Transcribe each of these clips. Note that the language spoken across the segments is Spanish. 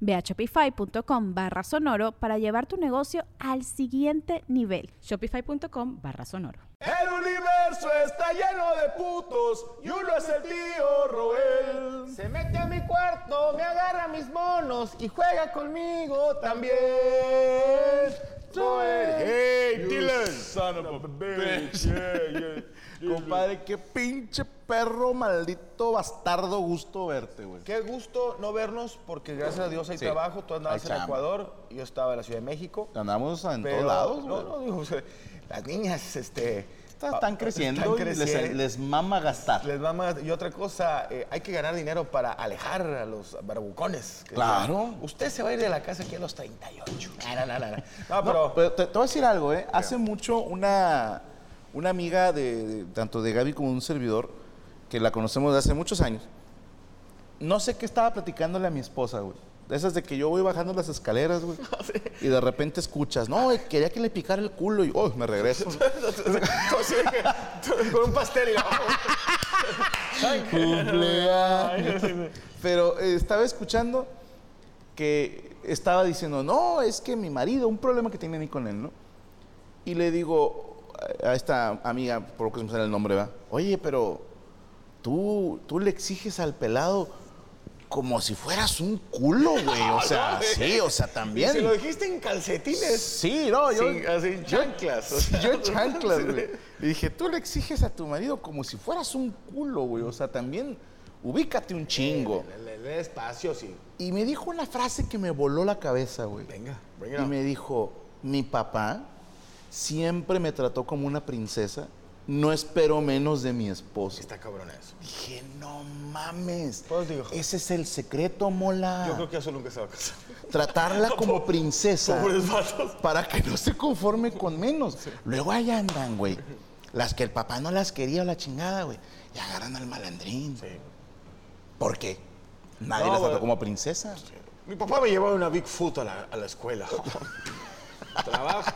Ve a shopify.com barra sonoro para llevar tu negocio al siguiente nivel. Shopify.com barra sonoro. El universo está lleno de putos y uno es el tío Roel. Se mete a mi cuarto, me agarra mis monos y juega conmigo también. Roel. Hey, You Dylan. Son of a bitch. Yeah, yeah. Compadre, qué pinche perro maldito bastardo gusto verte, güey. Qué gusto no vernos porque gracias a Dios hay Sí. trabajo. Tú andabas en. Ecuador, yo estaba en la Ciudad de México. Andamos en pero- todos lados, güey. no, digo, o sea, las niñas, este... Están, están creciendo están y les, creciendo. les mama gastar. Les va más- Y otra cosa, eh, hay que ganar dinero para alejar a los barbucones. Claro. Usted se va a ir de la casa aquí a los 38. No, no, no, no. No, No, pero... pero te, te voy a decir algo, ¿eh? Hace mucho una, una amiga de, de- tanto de Gaby como de un servidor, que la conocemos de hace muchos años, no sé qué estaba platicándole a mi esposa, güey. De esas de que yo voy bajando las escaleras, güey. Y de repente escuchas, no, güey, quería que le picara el culo y, oh, me regreso. con un pastel y. Cumpleaños. Pero eh, estaba escuchando que estaba diciendo, no, es que mi marido, un problema que tiene ni con él, ¿no? Y le digo a esta amiga, por lo que se me sale el nombre, va, oye, pero tú, tú le exiges al pelado como si fueras un culo, güey. O sea, sí, o sea, también. Se lo dijiste en calcetines. Sí, no, yo. Sí, así, en yo- chanclas, o sí, sea. yo en chanclas, güey. Le dije, tú le exiges a tu marido como si fueras un culo, güey. O sea, también ubícate un chingo. Le, le- espacio, sí. Y me dijo una frase que me voló la cabeza, güey. Venga, Y venga. me dijo, mi papá siempre me trató como una princesa. No espero menos de mi esposo. Está cabrón eso. Dije, no mames. Pues digo. Ese es el secreto, mola. Yo creo que eso nunca se va a casar. Tratarla como princesa. Para que no se conforme con menos. Luego ahí andan, güey. Las que el papá no las quería o la chingada, güey. Y agarran al malandrín. Sí. ¿Por qué? Nadie No, las trató como princesa. Mi papá me llevaba una Bigfoot a la, a la escuela. Trabajo.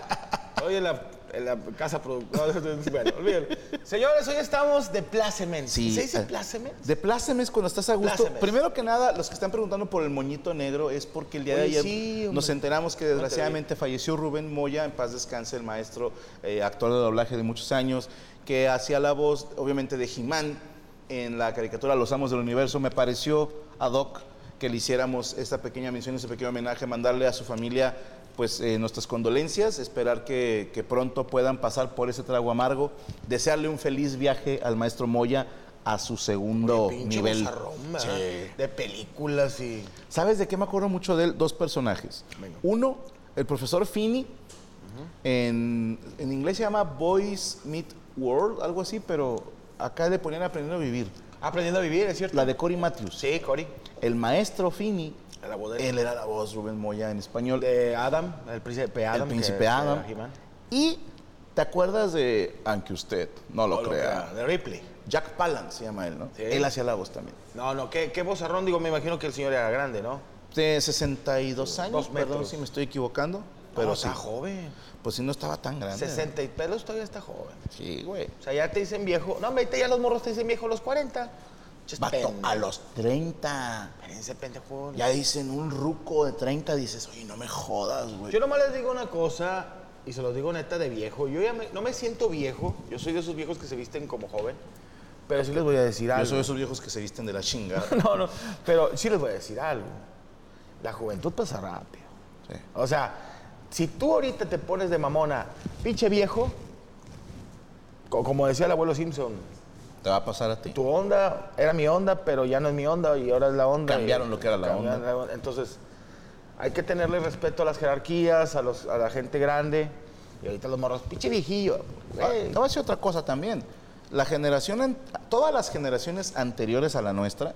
Hoy en la, en la casa productora. Bueno, olvídalo. Señores, hoy estamos de plácemes. Sí. ¿Se dice eh, plácemes? De plácemes cuando estás a gusto. Plácemes. Primero que nada, los que están preguntando por el moñito negro es porque el día de ayer sí, nos enteramos que desgraciadamente falleció Rubén Moya, en paz descanse, el maestro, eh, actor de doblaje de muchos años, que hacía la voz, obviamente, de Jimán en la caricatura Los Amos del Universo. Me pareció ad hoc que le hiciéramos esta pequeña mención, ese pequeño homenaje, mandarle a su familia pues eh, nuestras condolencias, esperar que, que pronto puedan pasar por ese trago amargo, desearle un feliz viaje al maestro Moya a su segundo Pinche nivel. ¿verdad? Sí. De películas y. ¿Sabes de qué me acuerdo mucho de él? Dos personajes. Venga. Uno, el profesor Finney, en, en inglés se llama Boys Meet World, algo así, pero acá le ponían aprendiendo a vivir. Aprendiendo a vivir, ¿es cierto? La de Cory Matthews. Sí, Cory. El maestro Finney, La voz de, él era la voz Rubén Moya en español. de Adam, el príncipe Adam. el príncipe que Adam. Y te acuerdas de, aunque usted no lo No lo crea, De Ripley. Jack Palance se llama él, ¿no? Sí. Él hacía la voz también. No, no, qué, qué vozarrón, digo, me imagino que el señor era grande, ¿no? De 62 años, Dos perdón metros. si me estoy equivocando, pero no, sí. está joven. Pues sí no estaba tan grande. 60 y pelos todavía está joven. Sí, güey. O sea, ya te dicen viejo. No, ahorita ya los morros te dicen viejo a los 40. Ches Vato, a los 30. Espérense, pendejo. Ya dicen un ruco de 30, dices, oye, no me jodas, güey. Yo nomás les digo una cosa, y se los digo neta de viejo. Yo ya me- no me siento viejo. Yo soy de esos viejos que se visten como joven. Pero sí les voy a decir Yo algo. soy de esos viejos que se visten de la chingada. No, no. Pero sí les voy a decir algo. La juventud pasa rápido. Sí. O sea, si tú ahorita te pones de mamona, pinche viejo, co- como decía el abuelo Simpson, ¿Te va a pasar a ti? tu onda era mi onda, pero ya no es mi onda y ahora es la onda. Cambiaron lo que era la cambiaron onda. la Entonces, hay que tenerle respeto a las jerarquías, a, los, a la gente grande. Y ahorita los morros, pinche viejillo. Ah, güey". Te voy a decir otra cosa también. La generación, an- todas las generaciones anteriores a la nuestra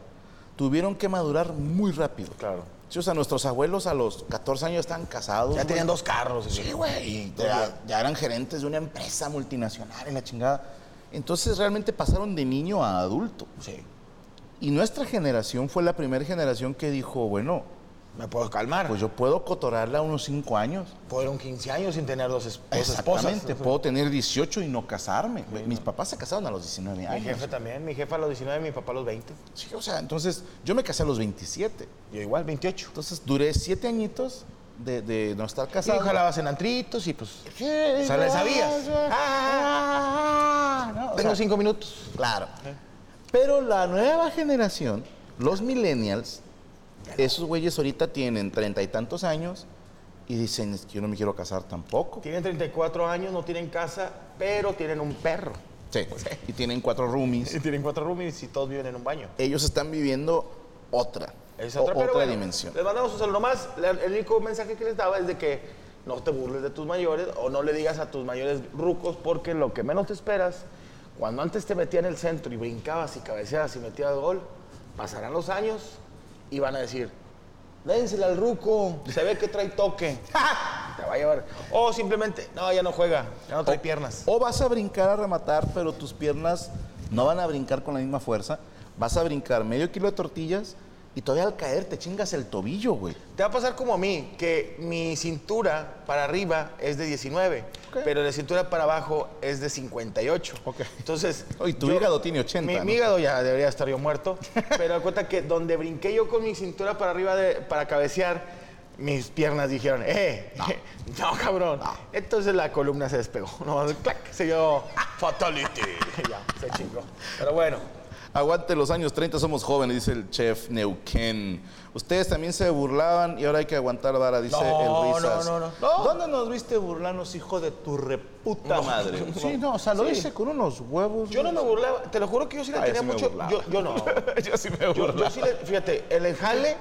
tuvieron que madurar muy rápido. Claro. Sí, o sea, nuestros abuelos a los 14 años estaban casados. Ya güey. tenían dos carros. Sí, güey. Ya, ya eran gerentes de una empresa multinacional en la chingada. Entonces realmente pasaron de niño a adulto. Sí. Y nuestra generación fue la primera generación que dijo, bueno, Me puedo calmar. pues yo puedo cotorarla unos 5 años. Fueron 15 años sin tener dos, es- dos esposas. Exactamente, puedo tener 18 y no casarme. Mis papás se casaron a los 19 Mi años. jefe también, mi jefe a los 19, mi papá a los 20. Sí, o sea, entonces yo me casé a los 27. Yo igual, 28. Entonces duré 7 añitos de, de no estar Sí, casado. jalabas en antritos y pues... Sí, O sea, le sabías. Ah, no, o Tengo sea, cinco minutos. Claro. Pero la nueva generación, los millennials, esos güeyes ahorita tienen treinta y tantos años y dicen, es que yo no me quiero casar tampoco. Tienen 34 años, no tienen casa, pero tienen un perro. Sí. Y tienen cuatro roomies. Y tienen cuatro roomies y todos viven en un baño. Ellos están viviendo otra, Es o- otra, bueno, dimensión. Les mandamos un saludo más. El único mensaje que les daba es de que no te burles de tus mayores o no le digas a tus mayores rucos porque lo que menos te esperas, cuando antes te metían en el centro y brincabas y cabeceabas y metías gol, pasarán los años y van a decir, dénsela al ruco, se ve que trae toque. Te va a llevar. O simplemente, no, ya no juega, ya no trae piernas. O vas a brincar a rematar, pero tus piernas no van a brincar con la misma fuerza. Vas a brincar medio kilo de tortillas y todavía al caer te chingas el tobillo, güey. Te va a pasar como a mí, que mi cintura para arriba es de 19, Ok. pero la cintura para abajo es de 58. Ok. Entonces. Oh, y tu hígado tiene 80, Mi, ¿no? mi hígado ya debería estar yo muerto. pero da cuenta que donde brinqué yo con mi cintura para arriba de- para cabecear, mis piernas dijeron, ¡eh! No, cabrón. Entonces la columna se despegó. No, clac, se dio fatality. ya, se chingó. Pero bueno. Aguante los años 30, somos jóvenes, dice el chef Neuquén. Ustedes también se burlaban y ahora hay que aguantar vara, dice No, el Risas. no, no, no. ¿Dónde nos viste burlarnos, hijo de tu reputa No, madre? no. Sí, no, o sea, lo Sí. hice con unos huevos. Yo no me burlaba, te lo juro que yo sí le Ah, yo tenía sí mucho. burlaba. Yo, yo no. yo sí me Yo, yo burlaba. sí le, fíjate, el jale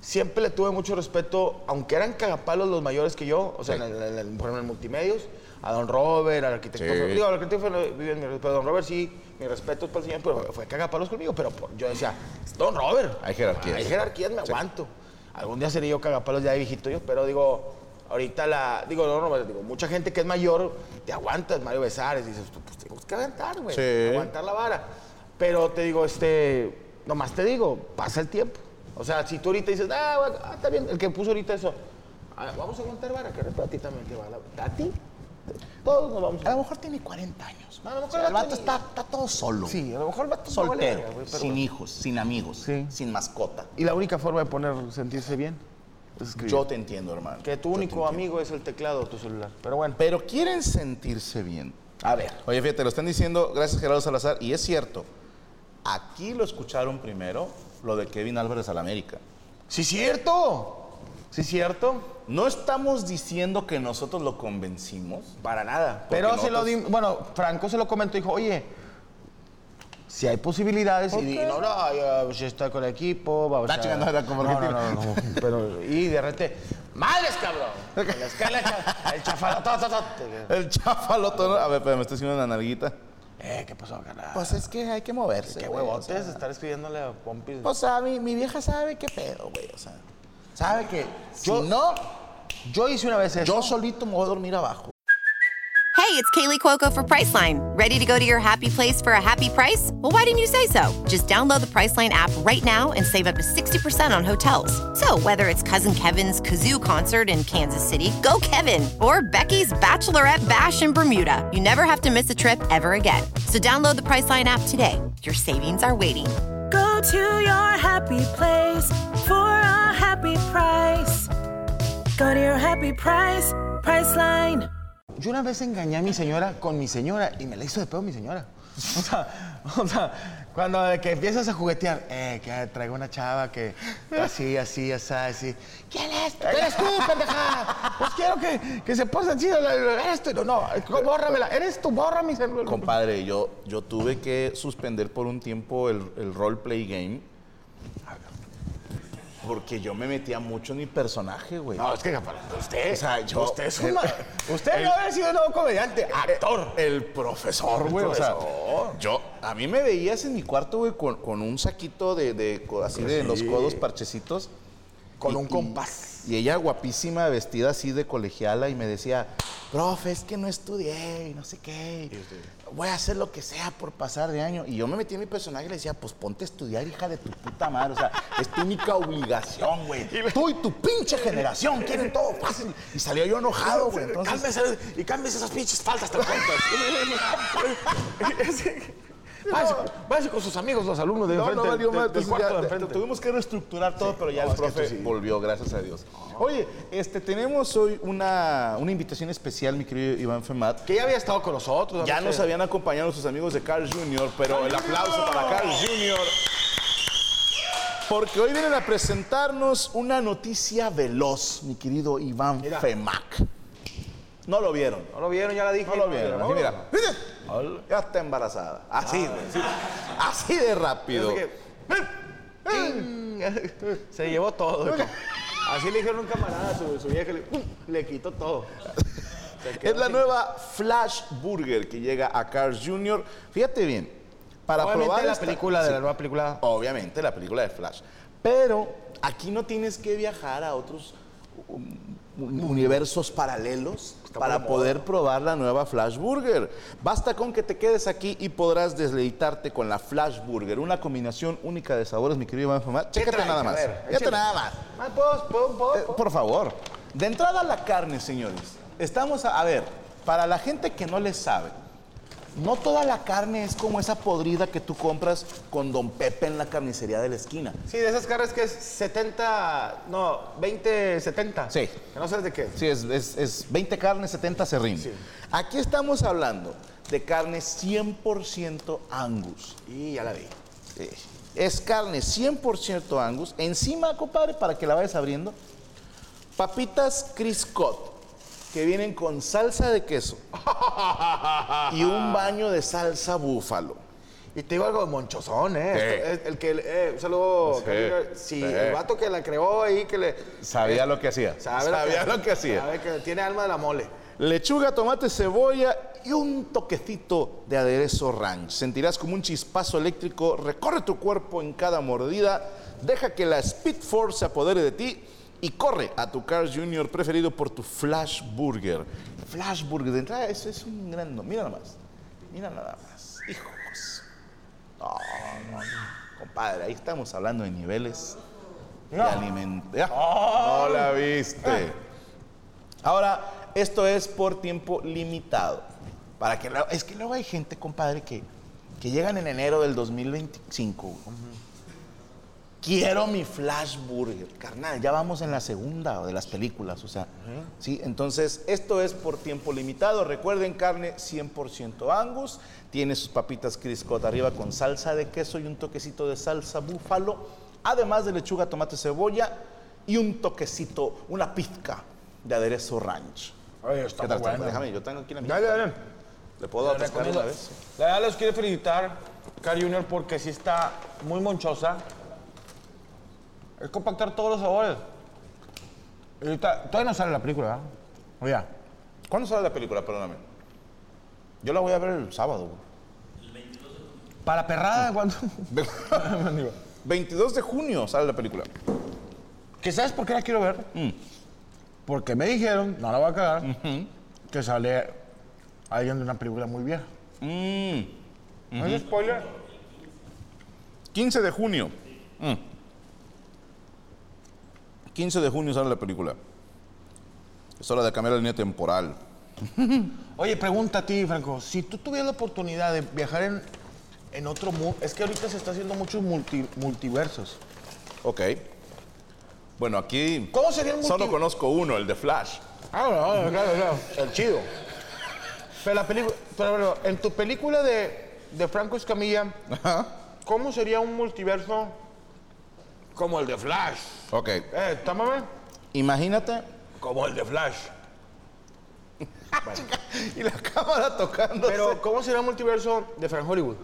siempre le tuve mucho respeto, aunque eran cagapalos los mayores que yo, o sea, Sí. en el- en el- por ejemplo, en multimedios, a don Robert, al arquitecto. Sí. Digo, al arquitecto vive en mi respeto, don Robert sí, mi respeto es para el señor, pero fue cagapalos conmigo, pero por- yo decía, don Robert. Hay jerarquías. Hay jerarquías, me aguanto. Algún día seré yo cagapalos ya de viejito yo, pero digo, ahorita la, digo, don Robert, digo, mucha gente que es mayor, te aguantas, Mario Besares, dices, tú, pues tengo que aguantar, güey. Sí. Aguantar la vara. Pero te digo, este, nomás te digo, pasa el tiempo. O sea, si tú ahorita dices, ah, güey, ah, está bien, el que puso ahorita eso, ah, vamos a aguantar vara, que para ti también te va la... ¿A ti? Todos nos vamos A lo mejor tiene 40 años. A lo mejor O sea, el el vato vato está, está todo solo. Sí, a lo mejor el vato no vale Soltero, verga, güey, pero sin hijos, sin amigos, Sí. sin mascota. Y la única forma de poner, sentirse bien, es escribir. Yo te entiendo, hermano. Que tu Yo único amigo es el teclado de tu celular. Pero bueno. Pero quieren sentirse bien. A ver. Oye, fíjate, lo están diciendo, gracias Gerardo Salazar, y es cierto. Aquí lo escucharon primero, lo de Kevin Álvarez al América. Sí, cierto. Sí, cierto. No estamos diciendo que nosotros lo convencimos. Para nada. Pero se lo di, bueno, Franco se lo comentó y dijo, oye, si hay posibilidades, y di- no, no, ya pues, está con el equipo, vamos Está a... era como no, no, no, no, pero, y de repente, ¡madres, cabrón! La escala, cha- el chafalotototote. El chafaloto, ¿no? A ver, pero me estoy haciendo una nalguita. Eh, ¿qué pasó, carnal? Pues es que hay que moverse. Qué güey, o huevotes sea. estar escribiéndole a Pompis. O sea, mi, mi vieja sabe qué pedo, güey. O sea, sabe que Yo- si no, Yo hice una vez eso. yo solito me voy a dormir abajo. Hey, it's Kaylee Cuoco for Priceline. Ready to go to your happy place for a happy price? Well, why didn't you say so? Just download the Priceline app right now and save up to 60% on hotels. So, whether it's Cousin Kevin's Kazoo concert in Kansas City, go Kevin, or Becky's Bachelorette Bash in Bermuda, you never have to miss a trip ever again. So, download the Priceline app today. Your savings are waiting. Go to your happy place for a happy price. Go to your happy price, Priceline. Yo una vez engañé a mi señora con mi señora y me la hizo de pedo mi señora. O sea, o sea, cuando de que empiezas a juguetear, eh, que traigo una chava que así, así, así, así. ¿Quién es? ¡Eres tú, pendeja! Pues quiero que, que se pose chido. Eres tú. No, no, bórramela. Eres tú, borra mi celular. Compadre, yo, yo tuve que suspender por un tiempo el, el roleplay game. Porque yo me metía mucho en mi personaje, güey. No, es que usted, O sea, yo- usted es el- un ma- usted el- no haber sido nuevo comediante, actor. El profesor, güey. O sea, yo, a mí me veías en mi cuarto, güey, con, con un saquito de, de así de los codos parchecitos. Con Y- un y- compás. Y ella guapísima, vestida así de colegiala, y me decía, profe, es que no estudié y no sé qué. Voy a hacer lo que sea por pasar de año. Y yo me metí en mi personaje y le decía, pues ponte a estudiar, hija de tu puta madre. O sea, es tu única obligación, güey. Tú y tu pinche generación quieren todo fácil. Y salió yo enojado, güey. Entonces, Cálmese y cámbiese esas pinches faltas tan tontas. váyase, váyase con sus amigos, los alumnos de No, enfrente, no valió más. del Entonces cuarto ya de te- enfrente. tuvimos que reestructurar todo, pero ya No, el profe sí. volvió, gracias a Dios. Oye, este, tenemos hoy una, una invitación especial, mi querido Iván Femat. Que ya había estado con nosotros. Ya no nos habían acompañado sus amigos de Carl Jr., pero el aplauso para Carl Jr. Porque hoy vienen a presentarnos una noticia veloz, mi querido Iván Mira. Femac. No lo vieron. No lo vieron, ya la dije. No lo vieron. Así, mira. Ya está embarazada. Así, sí. Así de rápido. Que- Se llevó todo. Así le dijeron a un camarada a su, su vieja, le, le quitó todo. Es la sin- nueva Flash Burger que llega a Carl Jr. Fíjate bien, para Obviamente probar la esta- película de Sí, la nueva película. Obviamente la película de Flash. Pero aquí no tienes que viajar a otros um, un- universos paralelos para poder probar la nueva Flash Burger. Basta con que te quedes aquí y podrás deleitarte con la Flash Burger, una combinación única de sabores, mi querido. Chécate trae? nada más. ver, Chécate échale. nada más. Ah, ¿puedo, puedo, puedo, Eh, por favor. De entrada la carne, señores. Estamos a, a ver, para la gente que no le sabe, no toda la carne es como esa podrida que tú compras con Don Pepe en la carnicería de la esquina. Sí, de esas carnes que es 70, no, 20, 70. Sí. Que no sabes de qué. Sí, es, es- es 20 carnes, 70 serrín. Sí. Aquí estamos hablando de carne 100% Angus. Y ya la vi. Sí. Es carne 100% Angus. Encima, compadre, para que la vayas abriendo, papitas Criscot, que vienen con salsa de queso y un baño de salsa búfalo. Y te digo algo monchozón, ¿eh? Sí. Esto es el que, eh, un saludo. Sí, sí. el vato que la creó ahí, que le... Sabía lo que hacía. sabe Sabía lo que hacía. Sabe que tiene alma de la mole. Lechuga, tomate, cebolla y un toquecito de aderezo ranch. Sentirás como un chispazo eléctrico, recorre tu cuerpo en cada mordida, deja que la Speed Force se apodere de ti y corre a tu Cars Junior preferido por tu Flash Burger. Flash Burger, de entrada, eso es un gran... no- Mira nada más, mira nada más. Hijos. No, no, no. Compadre, ahí estamos hablando de niveles de alimentación. No la viste. Ahora, esto es por tiempo limitado. Para que es que luego hay gente, compadre, que, que llegan en enero del 2025. güey. Quiero mi Flash Burger. Carnal, ya vamos en la segunda de las películas, o sea. Sí, entonces, esto es por tiempo limitado. Recuerden, carne 100% Angus. Tiene sus papitas Criscot arriba con salsa de queso y un toquecito de salsa búfalo. Además de lechuga, tomate, cebolla y un toquecito, una pizca de aderezo ranch. Oye, está ¿Qué tal? Déjame, yo tengo aquí la mía. Dale, dale. ¿Le puedo atascar una vez? La verdad les quiero felicitar, Car Junior, porque sí está muy monchosa. Es compactar todos los sabores. Y ahorita- todavía no sale la película, ¿verdad? Oye, ¿Cuándo sale la película? Perdóname. Yo la voy a ver el sábado. güey. para perrada, ¿cuándo? 22 de junio sale la película. ¿Que sabes por qué la quiero ver? Porque me dijeron, no la voy a cagar, que sale alguien de una película muy vieja. Mm. ¿No es spoiler? 15 de junio. Mm. 15 de junio sale la película. Es hora de cambiar la línea temporal. Oye, pregunta a ti, Franco. Si tú tuvieras la oportunidad de viajar en, en otro mundo, es que ahorita se está haciendo muchos multi- multiversos. Ok. Bueno, aquí ¿Cómo sería el multi- solo conozco uno, el de Flash. Ah, no, no, claro, claro. El chido. Pero la película, pero, pero, en tu película de, de Franco Escamilla, ¿cómo sería un multiverso como el de Flash? Ok. Eh, ¿támame? Imagínate. Como el de Flash. Y la cámara tocando. Pero, ¿cómo sería un multiverso de Frank Hollywood?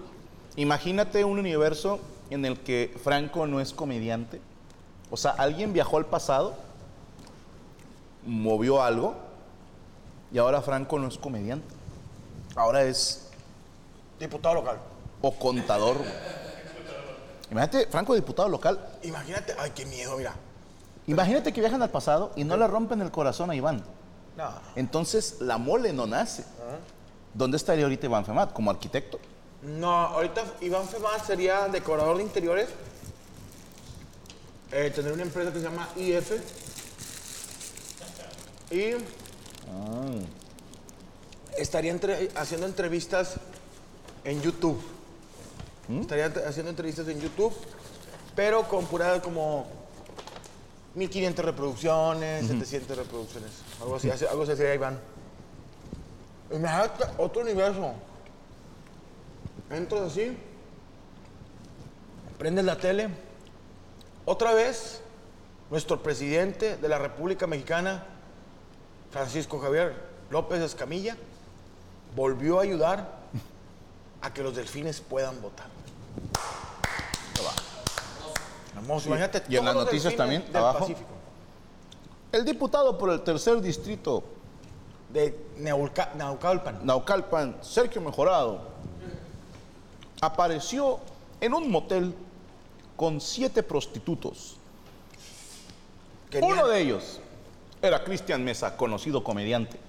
Imagínate un universo en el que Franco no es comediante. O sea, alguien viajó al pasado, movió algo, y ahora Franco no es comediante. Ahora es Diputado local. o contador. Imagínate, Franco diputado local. Imagínate, ay, qué miedo, mira. Imagínate que viajan al pasado y no le rompen el corazón a Iván. No. Entonces la mole no nace. ¿Dónde estaría ahorita Iván Femat? ¿Como arquitecto? No, ahorita Iván Femat sería decorador de interiores. Eh, tener una empresa que se llama IF. Y estaría entre- haciendo entrevistas en YouTube. Estaría te- haciendo entrevistas en YouTube, pero con pura como 1500 reproducciones, 700 reproducciones. Algo así, algo así sería Iván. Imagínate otro universo. Entras así, prendes la tele. Otra vez, nuestro presidente de la República Mexicana, Francisco Javier López Escamilla, volvió a ayudar que los delfines puedan votar. Hermoso. Imagínate Y en las noticias también, del abajo. Pacífico. El diputado por el tercer distrito, De Neulca- Naucalpan. Naucalpan, Sergio Mejorado, apareció en un motel con siete prostitutos. Uno de ellos era Cristian Mesa, conocido comediante,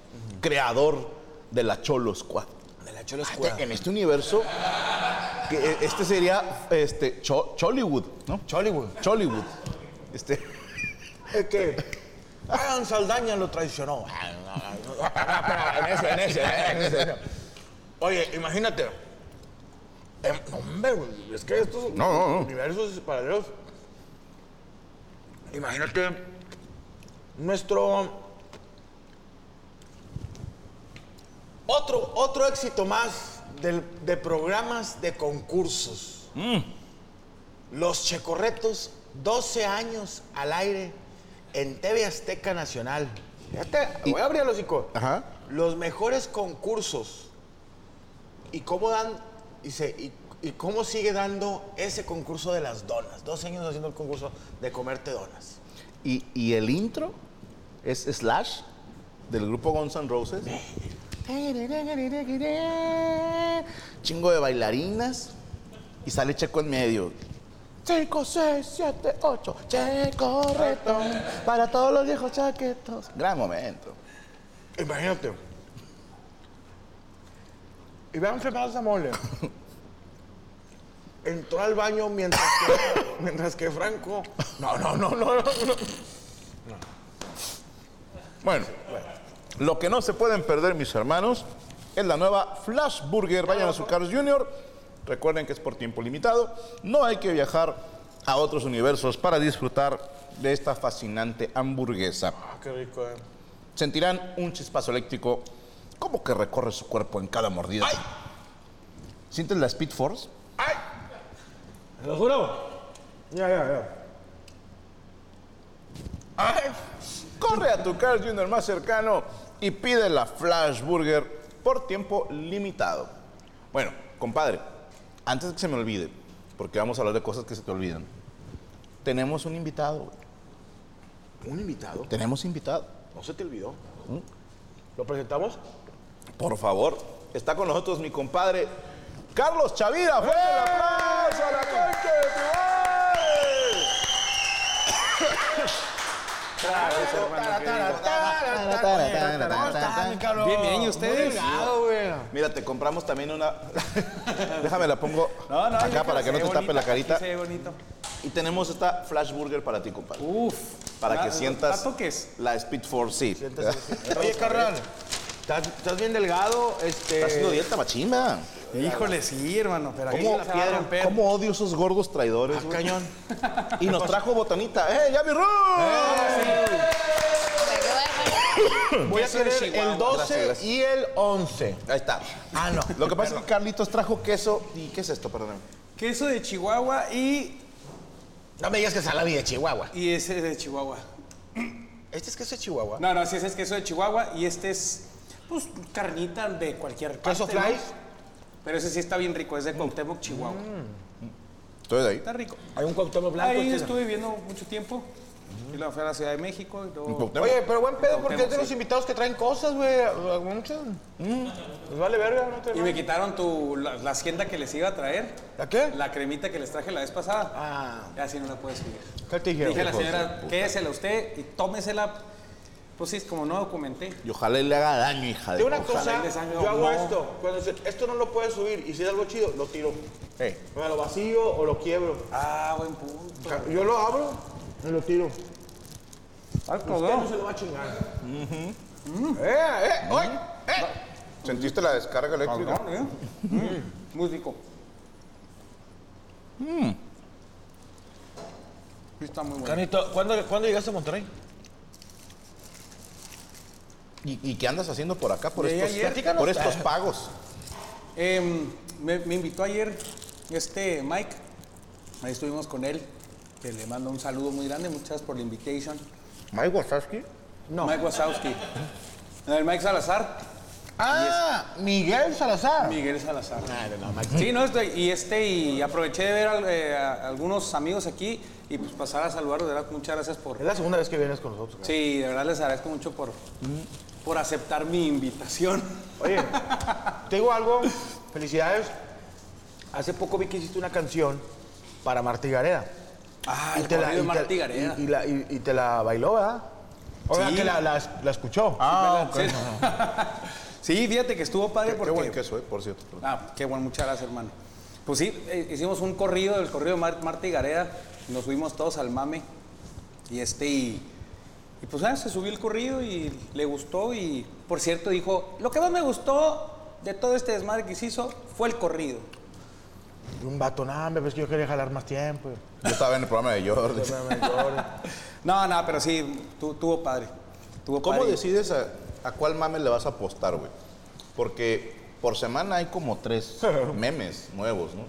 creador de la Cholo Squad. De la Este- en este universo, que eh, este sería este, Cho- Chollywood, ¿no? Chollywood. Chollywood. Este, Es que Alan Saldaña lo traicionó. En ese, en ese, en ese. Oye, imagínate. Em, no, hombre, güey, es que estos No, no, no. universos paralelos. Imagínate nuestro. Otro, otro éxito más del- de programas de concursos. Los Checorretos, 12 años al aire en TV Azteca Nacional. Fíjate, voy a abrir el hocico. Ajá. Los mejores concursos. ¿Y cómo dan, y, se- y- y cómo sigue dando ese concurso de las donas? 12 años haciendo el concurso de comerte donas. y, y el intro es Slash del grupo Guns N' Roses. Chingo de bailarinas y sale Checo en medio. 5, 6, 7, 8, Checo Retón, para todos los viejos chaquetos. Gran momento. Imagínate. Iván Fernández Mole entró al baño mientras que, mientras que Franco. No, no, no, no, no. no. Bueno, lo que no se pueden perder, mis hermanos, es la nueva Flash Burger. Vayan a su Cars Junior. Recuerden que es por tiempo limitado. No hay que viajar a otros universos para disfrutar de esta fascinante hamburguesa. Ah, qué rico, eh. Sentirán un chispazo eléctrico como que recorre su cuerpo en cada mordida. ¡Ay! ¿Sientes la Speed Force? ¡Ay! ¿Te lo juro? Ya, ya, ya. ¡Ay! Corre a tu Cars Junior más cercano y pide la Flash Burger por tiempo limitado. Bueno, compadre, antes de que se me olvide, porque vamos a hablar de cosas que se te olvidan, tenemos un invitado. güey. ¿Un invitado? Tenemos invitado. ¿No se te olvidó? ¿Lo presentamos? Por favor, está con nosotros mi compadre Carlos Chavira. ¡Fuerte el aplauso a la concha de tu madre! Bien, bien, ¿y ustedes? Mira, te compramos también una. Déjame la pongo No, no, acá para que no te tape la carita. aquí Se ve bonito. Y tenemos esta Flash Burger para ti, compadre. Uf. Para ¿La- que sientas ¿La toques? la Speed Force, sí. Oye, carnal. ¿Estás, estás bien delgado? Este... Está haciendo dieta machimba. Híjole, sí, hermano, pero aquí ¿Cómo, la piedra romper. ¿Cómo odio esos gordos traidores? Ah, güey? cañón. Y nos trajo botanita. ¡Eh, ya mi! Voy a Queso querer Chihuahua. el 12 Gracias, gracias. y el 11. Ahí está. Ah, no. Lo que pasa es que Carlitos trajo queso. ¿Y qué es esto? Perdóname. Queso de Chihuahua y, No me digas que salami de Chihuahua. y ese de Chihuahua. ¿Este es queso de Chihuahua? No, no, sí, ese es queso de Chihuahua y este es, pues, carnita de cualquier ¿Queso parte, ¿no? Pero ese sí está bien rico, es de Cuauhtémoc, Chihuahua. Estoy de ahí. Está rico. Hay un Cuauhtémoc blanco. Ahí este- estuve viviendo mucho tiempo. Y luego fui a la Ciudad de México y luego... Oye, pero buen pedo, porque es de los sí. invitados que traen cosas, güey. a- Muchos. Les vale verga, no te Y me quitaron tu, la, la hacienda que les iba a traer. ¿La qué? La cremita que les traje la vez pasada. Ah. Ya así no la puedes subir. ¿Qué te dijeron? Dije a la señora, quédesela usted y tómesela. Pues sí, como no documenté. Y ojalá le haga daño, hija de. De una Ojalá cosa, yo hago no. esto. Cuando dice, esto no lo puedes subir y si es algo chido, lo tiro. Ey, O sea, lo vacío o lo quiebro. Ah, buen punto. Yo lo abro y lo tiro. Ay, Usted no se lo va a chingar. ¡Eh, eh! ¡Oye! ¡Eh! ¿Sentiste la descarga eléctrica? Cabrón, ¿eh? Mm, Muy rico. Sí, está muy bueno. Carnito, ¿cuándo, ¿cuándo llegaste a Monterrey? ¿Y, y qué andas haciendo por acá? Por estos, ayer. Por estos pagos. Em, me, me invitó ayer este Mike. Ahí estuvimos con él. Que le mando un saludo muy grande. Muchas gracias por la invitation. ¿Mike Wazowski? No. Mike Wazowski. El Mike Salazar. Ah, Miguel Salazar. Miguel Salazar. Ah, no, no, Mike. Sí, no, estoy, y este, y aproveché de ver al- eh, a algunos amigos aquí y pues pasar a saludarlos, de verdad, muchas gracias por... Es la segunda vez que vienes con nosotros. acá. Sí, de verdad les agradezco mucho por, por aceptar mi invitación. Oye, te digo algo, felicidades. Hace poco vi que hiciste una canción para Marta y Gareda. Ah, Y el te la- corrido de Martí Gareda. Y, y la- y- y te la bailó, ¿verdad? O sea, Sí. que la, la- la escuchó. Ah, Sí. Sí, fíjate que estuvo padre Qué, porque... qué buen queso, eh, por cierto. Ah, qué bueno, muchas gracias, hermano. Pues sí, eh, hicimos un corrido, el corrido de Mar- Marta y Gareda, nos subimos todos al mame. Y este, y, y pues ah, se subió el corrido y le gustó. Y por cierto, dijo: Lo que más me gustó de todo este desmadre que se hizo fue el corrido. Y un vato, nada, me ves que yo quería jalar más tiempo. Yo estaba en el programa de Jordi. No, no, pero sí, tu- tuvo padre. Tuvo ¿Cómo padre. decides a, a cuál mame le vas a apostar, güey? Porque por semana hay como tres memes nuevos, ¿no?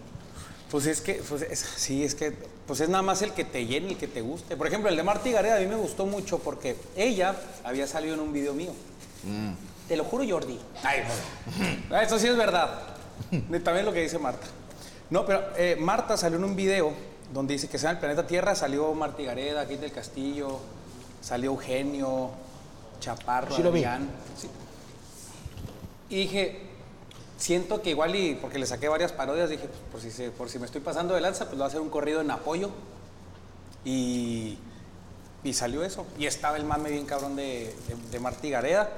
Pues es que, pues es- sí, es que, pues es nada más el que te llene, el que te guste. Por ejemplo, el de Marta y Gareda a mí me gustó mucho porque ella había salido en un video mío. Te lo juro, Jordi. Ay, no. Eso sí es verdad. También lo que dice Marta. No, pero eh, Marta salió en un video donde dice que sea en el planeta Tierra, salió Marta Gareda, Kate del Castillo, salió Eugenio, Chaparro, Sí lo vi. Adrián. Sí. Y dije, siento que igual y porque le saqué varias parodias, dije, pues, por si, se- por si me estoy pasando de lanza, pues lo voy a hacer un corrido en apoyo. Y, y salió eso. Y estaba el mame bien cabrón de, de, de Martí Gareda.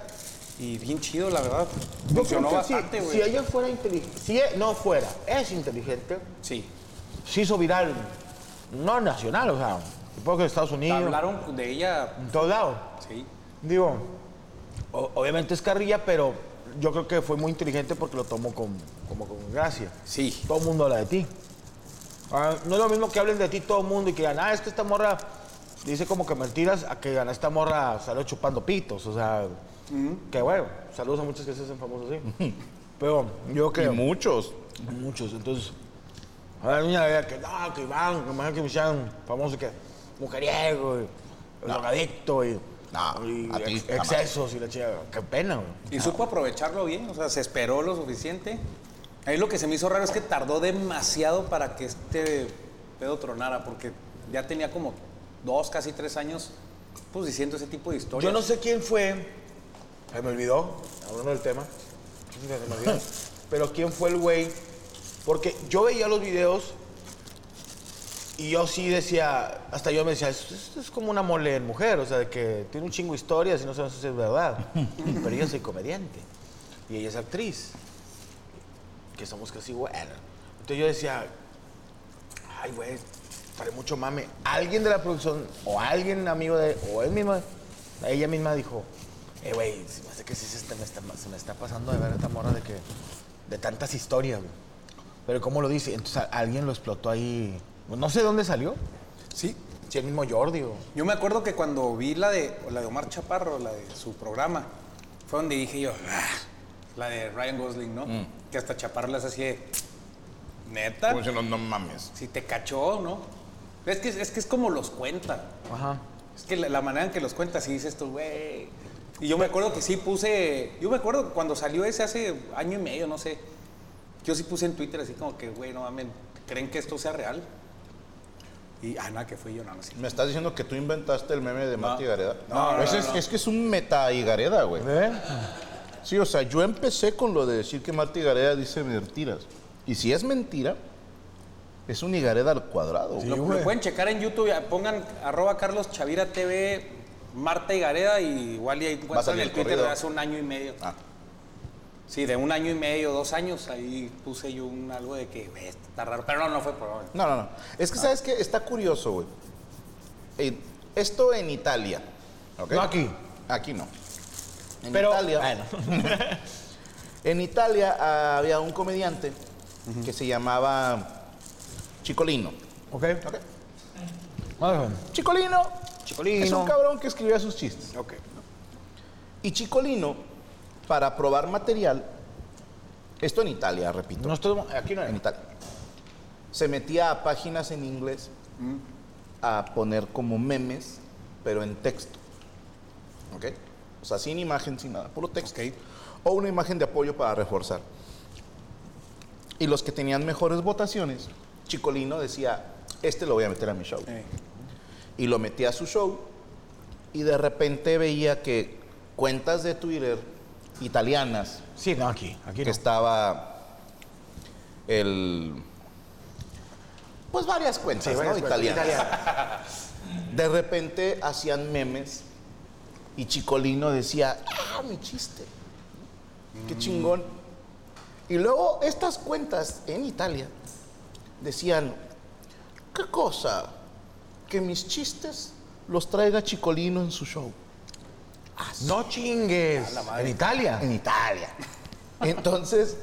Y bien chido, la verdad. Yo Funcionó creo que si- bastante, güey. si, ella fuera inteligente, si e- no fuera, es inteligente, Sí. se hizo viral, no nacional, o sea, supongo que en Estados Unidos, Hablaron de ella, en todos lados. sí. Digo, o- obviamente es carrilla, pero yo creo que fue muy inteligente porque lo tomó con, como con gracia. Sí. Todo el mundo habla de ti. Ah, no es lo mismo que hablen de ti todo el mundo y que digan, ah, es que esta morra dice como que mentiras, a que digan, esta morra salió chupando pitos. O sea, que bueno, saludos a muchos que se hacen famosos así. Pero yo Y creo, muchos. muchos, entonces, a ver, una idea que no, que Iván, que que me sean famosos que mujeriego, y, drogadicto y, No, y a ti, ex- jamás. excesos y la chica. Qué pena, güey. Y supo aprovecharlo bien, o sea, se esperó lo suficiente. Ahí lo que se me hizo raro es que tardó demasiado para que este pedo tronara, porque ya tenía como dos, casi tres años, pues diciendo ese tipo de historias. Yo no sé quién fue, se me olvidó, hablando del tema, se me olvidó, pero quién fue el güey, porque yo veía los videos y yo sí decía, hasta yo me decía, esto, esto es como una mole en mujer, o sea, de que tiene un chingo de historias y no sabemos si es verdad, pero yo soy comediante y ella es actriz, que somos casi buenas. Entonces yo decía, ay, güey, trae mucho mame. Alguien de la producción, o alguien amigo de, o él mismo, ella misma dijo, eh, güey, se me hace que sí se, está- me está, se me está pasando de ver esta morra de que, de tantas historias, güey. Pero ¿cómo lo dice? Entonces a- alguien lo explotó ahí, no sé dónde salió. Sí, Sí, el mismo Jordi. o- Yo me acuerdo que cuando vi la de, la de Omar Chaparro, la de su programa, fue donde dije yo, "Ah", la de Ryan Gosling, ¿no? Que hasta Chaparro las hacía, neta, Como diciendo, no mames. si te cachó, ¿no? Es que, es que es como los cuenta. Ajá. Es que la, la manera en que los cuenta, sí dices tú, güey. Y yo me acuerdo que sí puse, yo me acuerdo que cuando salió ese hace año y medio, no sé, yo sí puse en Twitter así como que, güey, no mames, ¿creen que esto sea real? Y, ah, nada, que fui yo, no, no sé. ¿Me estás diciendo que tú inventaste el meme de Gareda? No, no, Ese no, es, no. es que es un meta Gareda, güey. ¿Eh? Sí, o sea, yo empecé con lo de decir que Marty Gareda dice mentiras. Y si es mentira, es un Igareda al cuadrado. güey. Lo, lo pueden checar en YouTube, pongan arroba Carlos Chavira TV, Marta y Gareda, y igual y ahí encuentran el el Twitter corrido. de hace un año y medio. Ah. Sí, de un año y medio, dos años, ahí puse yo un, algo de que, "Güey, esto está raro, pero no, no fue por No, no, no. Es que, ¿sabes qué? Está curioso, güey. Eh, esto en Italia. ¿ok? No aquí. Aquí no. En Pero, Italia. bueno. En Italia ah, había un comediante que se llamaba Chicolino. ¿Ok? ¿ok? Ah, Chicolino. Chicolino. Es un cabrón que escribía sus chistes. Ok. Y Chicolino, para probar material, esto en Italia, repito. No estoy, aquí no en hay. Italia. Se metía a páginas en inglés a poner como memes, pero en texto. ¿Ok? O sea, sin imagen, sin nada, puro texto. O una imagen de apoyo para reforzar. Y los que tenían mejores votaciones, Chicolino decía, este lo voy a meter a mi show. Eh, Y lo metía a su show y de repente veía que cuentas de Twitter italianas, Sí, no, aquí. Aquí que estaba el... Pues varias cuentas, Sí, ¿no? cuentas, Italianas. italianas. De repente hacían memes y Chicolino decía, ah, mi chiste. Qué chingón. Y luego estas cuentas en Italia decían, ¿qué cosa? Que mis chistes los traiga Chicolino en su show. No chingues. En Italia. En Italia. Entonces,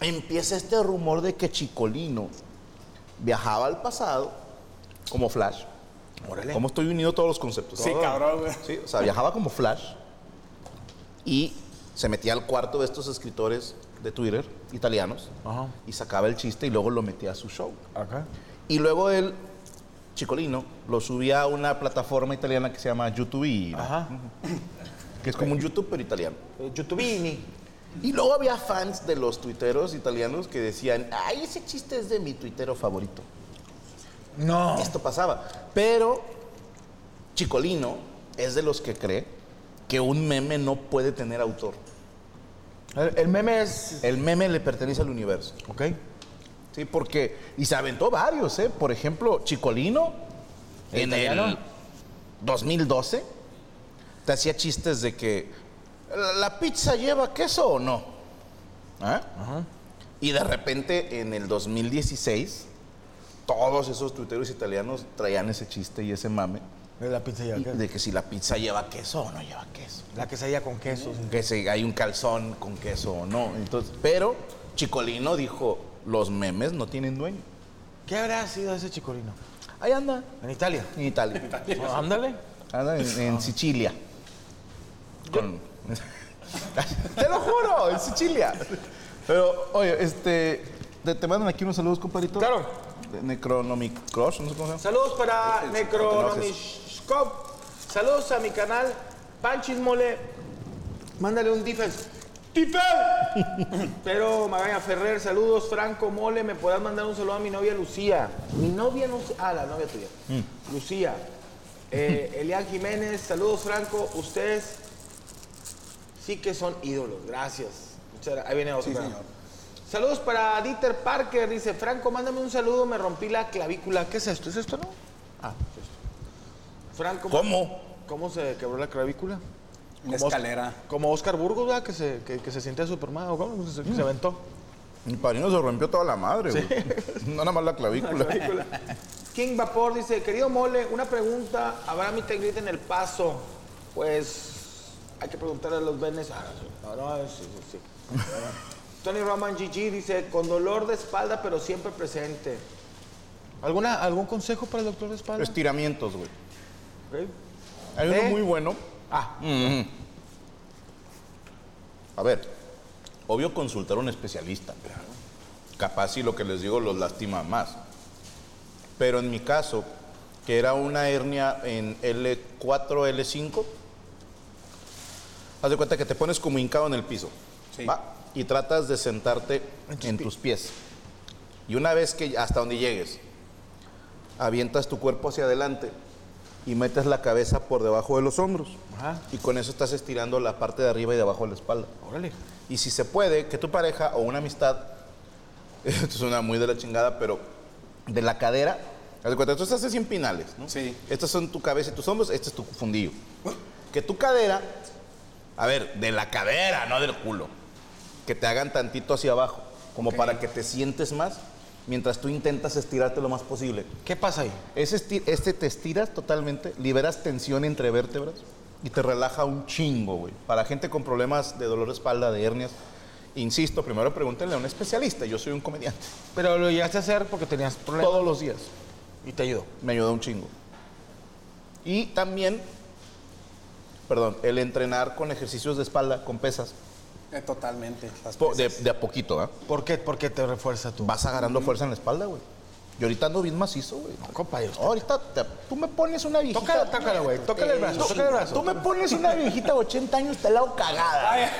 empieza este rumor de que Chicolino viajaba al pasado como Flash. Órale. ¿Cómo estoy uniendo todos los conceptos? Sí, cabrón, güey. Sí, o sea, viajaba como Flash y se metía al cuarto de estos escritores de Twitter italianos Ajá. y sacaba el chiste y luego lo metía a su show. Acá. Y luego él, Chicolino, lo subía a una plataforma italiana que se llama YouTube, Ajá. que es como un YouTube pero italiano. Eh, YouTubini. Y luego había fans de los tuiteros italianos que decían, ay, ese chiste es de mi tuitero favorito. No. Esto pasaba. Pero Chicolino es de los que cree que un meme no puede tener autor. El, el meme es. El meme le pertenece al universo. Ok. Sí, porque. Y se aventó varios, ¿eh? Por ejemplo, Chicolino, ¿El en italiano? el 2012, te hacía chistes de que. ¿La pizza lleva queso o no? ¿Ah? Y de repente, en el 2016, todos esos tuiteros italianos traían ese chiste y ese mame. De la pizza ya. y de que si la pizza lleva queso o no lleva queso. La quesadilla con queso. sí. Que si hay un calzón con queso o no. Entonces, pero Chicolino dijo, los memes no tienen dueño. ¿Qué habrá sido ese chicolino? Ahí anda, En Italia. en Italia. Ah, Ándale. Anda en, en Sicilia. Con- Te lo juro, en Sicilia. Pero, oye, este. Te, te mandan aquí unos saludos, compadrito. Claro. De Necronomic Crush, no sé cómo se llama. Saludos para Necronomishkop. Saludos a mi canal Panchis Mole. Mándale un defense. ¡Tipe! Pero Magaña Ferrer, saludos. Franco Mole, ¿me podrás mandar un saludo a mi novia Lucía? Mi novia no sé- Ah, la novia tuya. Lucía. Eh, Elian Jiménez, saludos Franco. Ustedes sí que son ídolos. Gracias. Muchas gra- Ahí viene otro. Sí, señor. Saludos para Dieter Parker. Dice, Franco, mándame un saludo. Me rompí la clavícula. ¿Qué es esto? ¿Es esto, no? Ah, es esto. Franco. ¿Cómo? ¿Cómo se quebró la clavícula? Una escalera. Como Oscar Burgos, ¿verdad? Que se, que, que se siente Superman. ¿O cómo? Se, se aventó. Mi padrino se rompió toda la madre, güey. No nada más la clavícula. Clavícula. King Vapor dice, querido Mole, una pregunta. ¿Habrá mi Grid en el paso? Pues hay que preguntarle a los venes. Ah, sí. No, no, sí, sí, sí. Tony Roman GG dice, con dolor de espalda, pero siempre presente. ¿Alguna, ¿Algún consejo para el doctor de espalda? Estiramientos, güey. Hay uno ¿Eh? muy bueno. Ah. A ver, obvio consultar a un especialista. Capaz si lo que les digo los lastima más. Pero en mi caso, que era una hernia en L4, L5, haz de cuenta que te pones como hincado en el piso. Sí. ¿va? Y tratas de sentarte en tus, pies. Y una vez que hasta donde llegues, avientas tu cuerpo hacia adelante y metes la cabeza por debajo de los hombros. Ajá. Y con eso estás estirando la parte de arriba y debajo de la espalda. órale. Y si se puede, que tu pareja o una amistad, esto es una muy de la chingada, pero de la cadera, haz de cuenta, tú estás en pinales, ¿no? Sí. Estas son tu cabeza y tus hombros, este es tu fundillo. Que tu cadera, a ver, de la cadera, no del culo, que te hagan tantito hacia abajo, como para que te sientes más, mientras tú intentas estirarte lo más posible. ¿Qué pasa ahí? Ese esti- este te estiras totalmente, liberas tensión entre vértebras y te relaja un chingo, güey. Para gente con problemas de dolor de espalda, de hernias, insisto, primero pregúntenle a un especialista. Yo soy un comediante. Pero lo llegaste a hacer porque tenías problemas. Todos los días. Y te ayudó. Me ayuda un chingo. Y también, perdón, el entrenar con ejercicios de espalda, con pesas, Eh, totalmente. po- de, a poquito, ¿ah? ¿Por qué? Porque te refuerza tú. Vas agarrando fuerza en la espalda, güey. Y ahorita ando bien macizo, güey. Compadre, usted- Ahorita te- tú me pones una viejita. Tócala, tócala, güey. Tócale el brazo, tócale el brazo. Tú me pones una viejita de 80 años, te la hago cagada.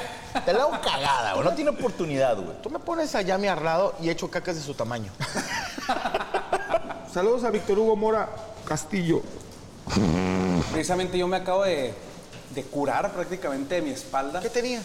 Te la hago cagada, güey. No tiene oportunidad, güey. Tú me pones allá a mi lado y echo cacas de su tamaño. Saludos a Víctor Hugo Mora Castillo. Precisamente yo me acabo de, de curar prácticamente de mi espalda. ¿Qué tenías?